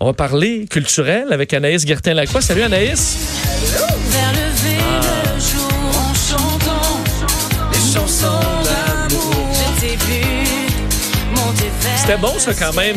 On va parler culturel avec Anaïs Gertin-Lacroix. Salut Anaïs. Vers le jour en chantant chansons C'était bon ça quand même.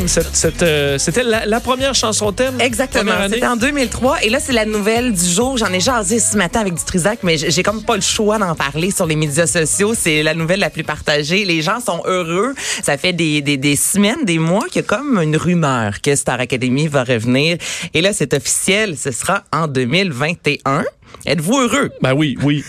Euh, C'était la, la première chanson thème. Exactement. C'était en 2003. Et là, c'est la nouvelle du jour. J'en ai jasé ce matin avec du Trisac, mais j'ai j'ai comme pas le choix d'en parler sur les médias sociaux. C'est la nouvelle la plus partagée. Les gens sont heureux. Ça fait des, des, des semaines, des mois qu'il y a comme une rumeur que Star Academy va revenir. Et là, c'est officiel. Ce sera en 2021. Êtes-vous heureux? Ben oui, oui.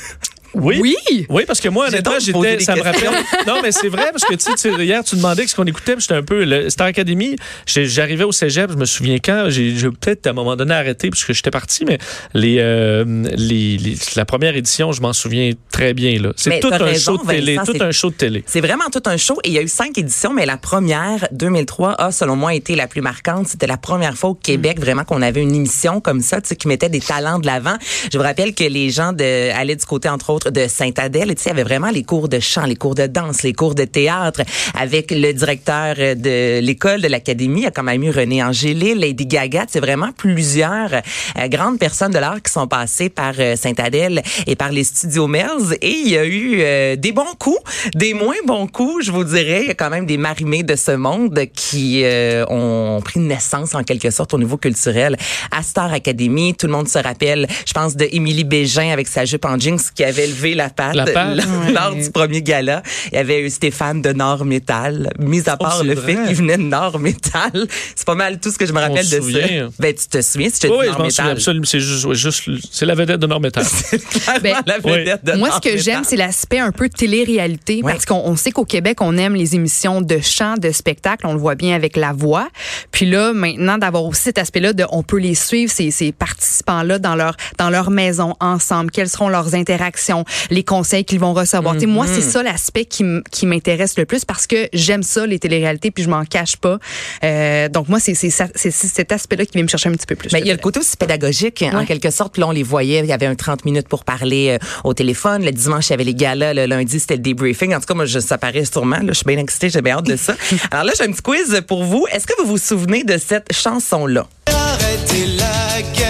Oui. Oui. Oui, parce que moi, honnêtement, j'étais, ça me rappelle. Non, mais c'est vrai, parce que tu sais, hier, tu demandais ce qu'on écoutait, j'étais un peu. Le Star Academy, j'arrivais au cégep, je me souviens quand, j'ai, peut-être à un moment donné arrêté, parce que j'étais parti, mais les, euh, les, les- la première édition, je m'en souviens très bien, là. C'est tout un raison, show de télé, Vincent, tout c'est- un show de télé. C'est vraiment tout un show et il y a eu cinq éditions, mais la première, 2003, a selon moi été la plus marquante. C'était la première fois au Québec vraiment qu'on avait une émission comme ça, tu sais, qui mettait des talents de l'avant. Je vous rappelle que les gens de, allaient du côté entre autres de Sainte-Adèle, tu sais, il y avait vraiment les cours de chant, les cours de danse, les cours de théâtre, avec le directeur de l'école de l'académie, il y a quand même eu René Angélil, Lady Gaga, c'est vraiment plusieurs euh, grandes personnes de l'art qui sont passées par euh, Sainte-Adèle et par les studios Melz. Et il y a eu euh, des bons coups, des moins bons coups, je vous dirais, il y a quand même des marimés de ce monde qui euh, ont pris naissance en quelque sorte au niveau culturel à Star Academy, tout le monde se rappelle, je pense de Émilie Bégin avec sa jupe en jeans qui avait levé la patte, La patte? lors, lors du premier gala, il y avait eu Stéphane de Nord Métal, mis à part Oh, c'est le fait qu'il venait de Nord Métal, c'est pas mal tout ce que je me rappelle de souvient. ça. Ben tu te souviens si tu Oui, dis oui, je Nord m'en souviens Métal. absolument. C'est juste, ouais, juste c'est la vedette de Normétal. Clairement, Ben, la vedette de Moi, Nord ce que Métal. j'aime, c'est l'aspect un peu télé-réalité. Ouais. Parce qu'on on sait qu'au Québec, on aime les émissions de chant, de spectacle. On le voit bien avec la voix. Puis là, maintenant, d'avoir aussi cet aspect-là de, on peut les suivre, ces, ces participants-là, dans leur, dans leur maison, ensemble. Quelles seront leurs interactions, les conseils qu'ils vont recevoir. Moi, c'est ça l'aspect qui, m'intéresse le plus parce que j'aime ça, les téléréalités, puis je m'en cache pas. Euh, donc, moi, c'est cet aspect-là qui vient me chercher un petit peu plus. Mais il y a le côté aussi pédagogique, en quelque sorte. Puis là, on les voyait. Il y avait un 30 minutes pour parler euh, au téléphone. Le dimanche, il y avait les galas. Le lundi, c'était le debriefing. En tout cas, moi, je, ça paraît sûrement. Là, je suis bien excitée. J'ai bien hâte de ça. Alors là, j'ai un petit quiz pour vous. Est-ce que vous vous souvenez de cette chanson-là? Arrêtez la guerre.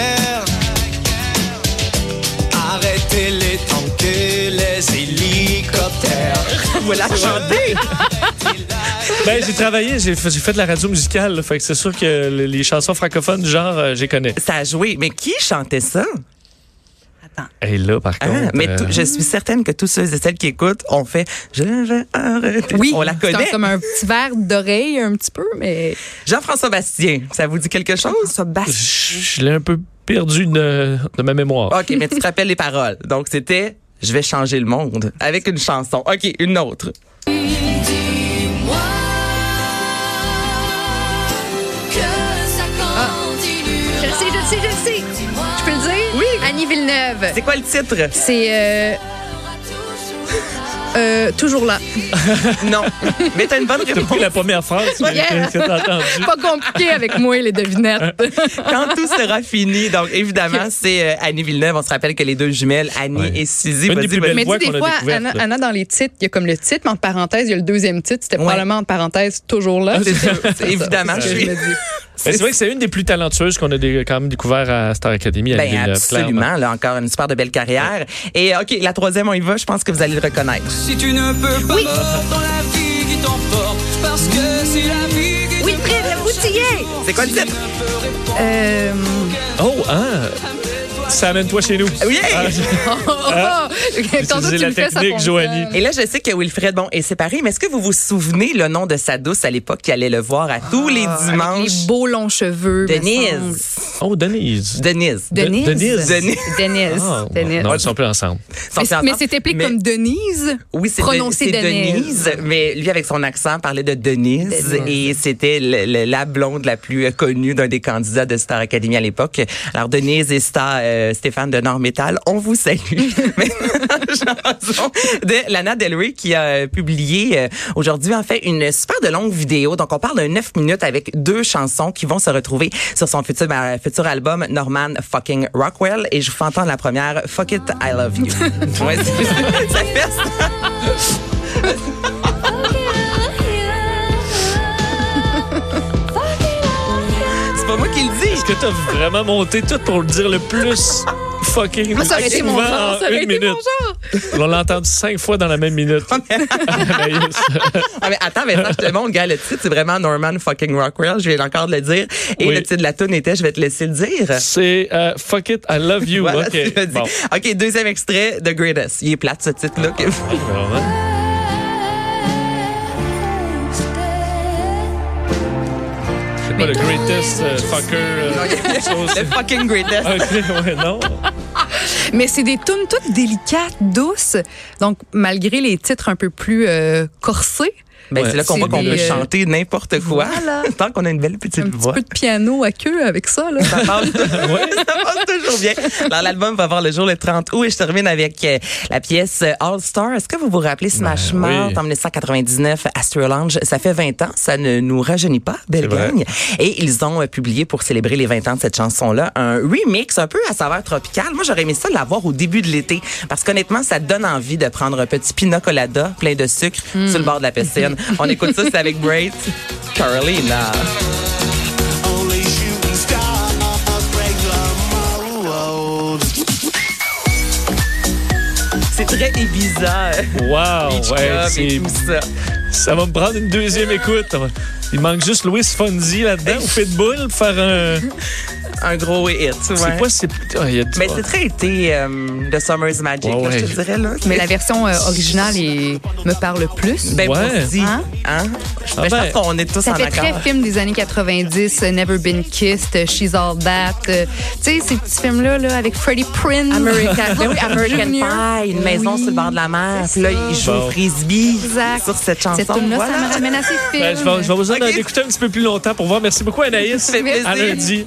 La chantez? ben, j'ai travaillé, j'ai fait, j'ai fait de la radio musicale, là, fait que c'est sûr que les les chansons francophones du genre, euh, j'y connais. ça a joué. Mais qui chantait ça? Et là, par Ah, contre. mais euh, je suis certaine que tous ceux et celles qui écoutent ont fait Je vais arrêter. Oui, on la c'est connaît. comme un petit verre d'oreille, un petit peu, mais. Jean-François Bastien, ça vous dit quelque chose? Basse. je je l'ai un peu perdu de, de ma mémoire. OK, mais tu te rappelles les paroles. Donc, c'était Je vais changer le monde avec une chanson. OK, une autre. Je le sais, je le sais, je le sais. Je peux le dire? Oui. Annie Villeneuve. C'est quoi le titre? C'est euh, euh, toujours là. Non. Mais t'as une bonne réponse. pris la première phrase que, Yeah. que t'as entendue. Pas compliqué avec moi, les devinettes. Quand tout sera fini. Donc, évidemment, c'est euh, Annie Villeneuve. On se rappelle que les deux jumelles, Annie Ouais. et Suzy. Une vas-y, des plus vas-y. belles Mais qu'on des fois, Anna, dans les titres, il y a comme le titre, mais entre parenthèses, il y a le deuxième titre. C'était Ouais. probablement entre parenthèses toujours là. Évidemment, C'est je suis- dis. C'est vrai que c'est une des plus talentueuses qu'on a quand même découvert à Star Academy. Ben, absolument. Là, encore une super de belle carrière. Et OK, la troisième, on y va. Je pense que vous allez le reconnaître. Si tu ne peux pas mordre dans la vie qui t'emporte, parce que c'est la vie qui Oui, y est. C'est quoi le titre? Euh, Oh, hein! Ça amène-toi chez nous. Oui! Ah, je- Tantôt, Utiliser tu la fais, technique. Joanie. Et là, je sais que Wilfred, bon, est séparé, mais est-ce que vous vous souvenez le nom de sa douce à l'époque qui allait le voir à tous les Ah, Avec dimanches? les beaux longs cheveux. Denise. Oh, Denise. Denise. Denise. Denise. Denise. Denise. Ah, Denise. Non, ils sont plus ensemble. Sont Mais, plus mais c'est comme Denise? Oui, c'est prononcé de- Denise. Denise, mais lui avec son accent parlait de Denise, Denise. et c'était la blonde la plus connue d'un des candidats de Star Academy à l'époque. Alors Denise et Star, euh, Stéphane de Nord Metal, on vous salue. Chanson de Lana Del Rey qui a euh, publié euh, aujourd'hui en fait une super de longue vidéo. Donc on parle de 9 minutes avec deux chansons qui vont se retrouver sur son futur, euh, futur album Norman fucking Rockwell et je vous fais entendre la première Fuck it I love you. Ouais, c'est- ça fait ça. Est-ce que t'as vraiment monté tout pour le dire le plus fucking Moi, ça aurait été mon genre. en Ça aurait une été mon minute? genre. On l'a entendu cinq fois dans la même minute. Ah, mais attends, mais ça, je te montre, gars, le titre, c'est vraiment Norman fucking Rockwell. Je viens encore de le dire. Et Oui. le titre de la tune était, je vais te laisser le dire. C'est euh, Fuck it, I love you. Voilà, OK. Bon. OK, deuxième extrait, The Greatest. Il est plate, ce titre-là. Vraiment. C'est pas le greatest euh, fucker. euh. Le fucking Greatest. OK, ouais, non. Mais c'est des tunes toutes délicates, douces. Donc, malgré les titres un peu plus euh, corsés, Ben, Ouais. c'est là qu'on voit qu'on peut chanter n'importe quoi. Voilà. Tant qu'on a une belle petite un petit voix. peu de piano à queue avec ça. Là. Ça passe, ça passe toujours bien. Alors, l'album va voir le jour le 30 août et je termine avec euh, la pièce euh, All Star. Est-ce que vous vous rappelez Smash Ben, Mouth oui. en 1999 Astro Lounge? Ça fait 20 ans. Ça ne nous rajeunit pas. Belle gang. Et ils ont euh, publié pour célébrer les 20 ans de cette chanson-là un remix un peu à saveur tropicale. Moi, j'aurais aimé ça l'avoir au début de l'été parce qu'honnêtement, ça donne envie de prendre un petit pina colada plein de sucre sur le bord de la piscine. On écoute ça, c'est avec Braid. Carolina. C'est très Ibiza. Wow, Beach ouais, Club et c'est, tout ça. ça va me prendre une deuxième écoute. Il manque juste Louis Fonzi là-dedans, au Pitbull, pour faire un. Un gros hit. C'est ouais. pas. C'est, y a du- Mais c'est très été euh, The Summer's Magic, Ouais, là, je te dirais. Là. Mais la version euh, originale est- me parle plus. Ben, Ouais. aussi. Hein? Hein? Ah Ben, je ben. pense qu'on est tous Ça en fait accord. très film des années 90, euh, Never Been Kissed, euh, She's All That. euh, tu sais, ces petits films-là là, avec Freddie Prinze. American, ben oui, American. Pie, une maison Oui, sur le bord de la mer. Puis là, il joue Bon. au frisbee Exact. sur cette chanson. Cette tune-là, ça me ramène à ces films. Ben, je vais, je vais vous en écouter un petit peu plus longtemps pour voir. Merci beaucoup, Anaïs. Ça fait plaisir. À lundi.